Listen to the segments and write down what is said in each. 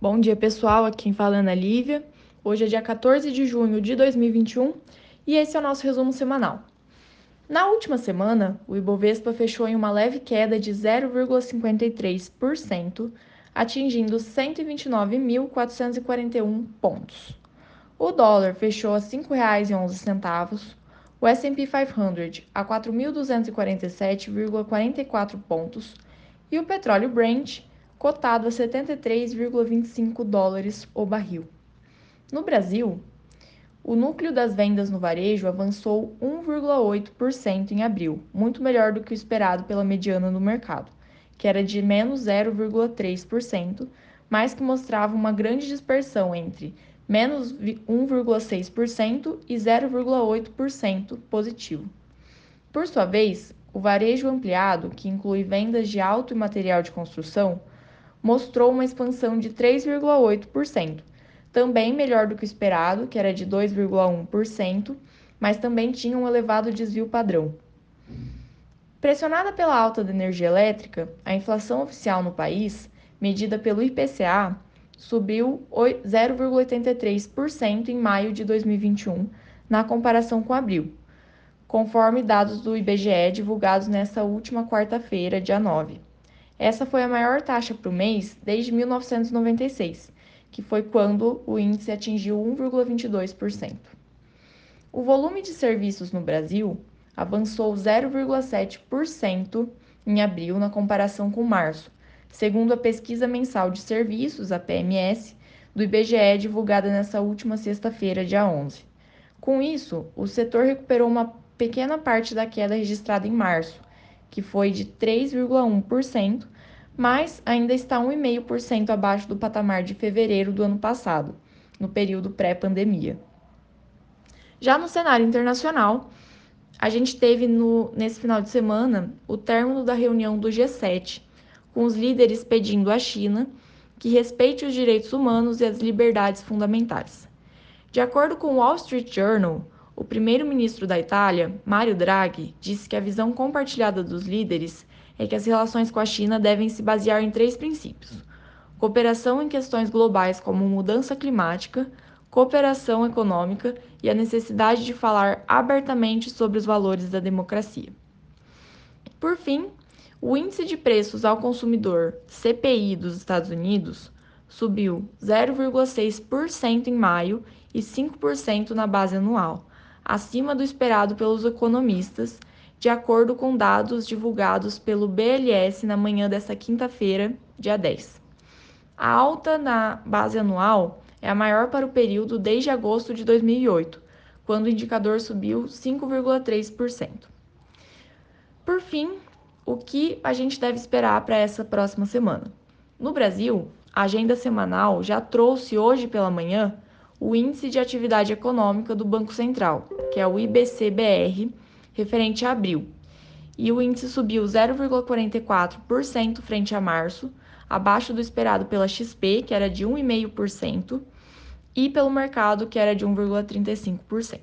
Bom dia, pessoal. Aqui quem fala é Ana Lívia. Hoje é dia 14 de junho de 2021 e esse é o nosso resumo semanal. Na última semana, o Ibovespa fechou em uma leve queda de 0,53%, atingindo 129.441 pontos. O dólar fechou a R$ 5,11, o S&P 500 a 4.247,44 pontos e o petróleo Brent cotado a 73,25 dólares o barril. No Brasil, o núcleo das vendas no varejo avançou 1,8% em abril, muito melhor do que o esperado pela mediana no mercado, que era de menos 0,3%, mas que mostrava uma grande dispersão entre menos 1,6% e 0,8% positivo. Por sua vez, o varejo ampliado, que inclui vendas de auto e material de construção, mostrou uma expansão de 3,8%, também melhor do que o esperado, que era de 2,1%, mas também tinha um elevado desvio padrão. Pressionada pela alta da energia elétrica, a inflação oficial no país, medida pelo IPCA, subiu 0,83% em maio de 2021, na comparação com abril, conforme dados do IBGE divulgados nesta última quarta-feira, dia 9. Essa foi a maior taxa para o mês desde 1996, que foi quando o índice atingiu 1,22%. O volume de serviços no Brasil avançou 0,7% em abril na comparação com março, segundo a pesquisa mensal de serviços, a PMS, do IBGE divulgada nesta última sexta-feira, dia 11. Com isso, o setor recuperou uma pequena parte da queda registrada em março, que foi de 3,1%, mas ainda está 1,5% abaixo do patamar de fevereiro do ano passado, no período pré-pandemia. Já no cenário internacional, a gente teve no, nesse final de semana o término da reunião do G7, com os líderes pedindo à China que respeite os direitos humanos e as liberdades fundamentais. De acordo com o Wall Street Journal, o primeiro-ministro da Itália, Mario Draghi, disse que a visão compartilhada dos líderes é que as relações com a China devem se basear em três princípios: cooperação em questões globais como mudança climática, cooperação econômica e a necessidade de falar abertamente sobre os valores da democracia. Por fim, o índice de preços ao consumidor CPI dos Estados Unidos subiu 0,6% em maio e 5% na base anual, acima do esperado pelos economistas, de acordo com dados divulgados pelo BLS na manhã desta quinta-feira, dia 10. A alta na base anual é a maior para o período desde agosto de 2008, quando o indicador subiu 5,3%. Por fim, o que a gente deve esperar para essa próxima semana? No Brasil, a agenda semanal já trouxe hoje pela manhã o Índice de Atividade Econômica do Banco Central, que é o IBCBR, referente a abril. E o índice subiu 0,44% frente a março, abaixo do esperado pela XP, que era de 1,5%, e pelo mercado, que era de 1,35%.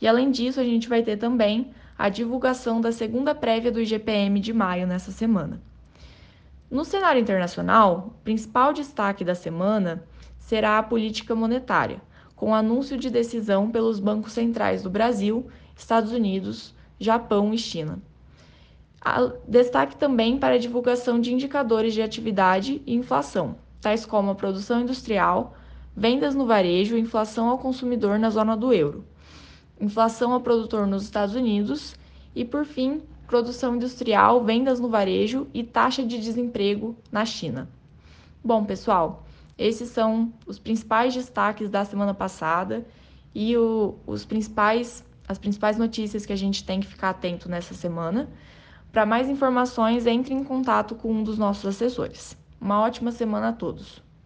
E além disso, a gente vai ter também a divulgação da segunda prévia do IGPM de maio nessa semana. No cenário internacional, o principal destaque da semana será a política monetária, com anúncio de decisão pelos bancos centrais do Brasil, Estados Unidos, Japão e China. Destaque também para a divulgação de indicadores de atividade e inflação, tais como a produção industrial, vendas no varejo e inflação ao consumidor na zona do euro, inflação ao produtor nos Estados Unidos e, por fim, produção industrial, vendas no varejo e taxa de desemprego na China. Bom, pessoal, esses são os principais destaques da semana passada e o, os principais, as principais notícias que a gente tem que ficar atento nessa semana. Para mais informações, entre em contato com um dos nossos assessores. Uma ótima semana a todos!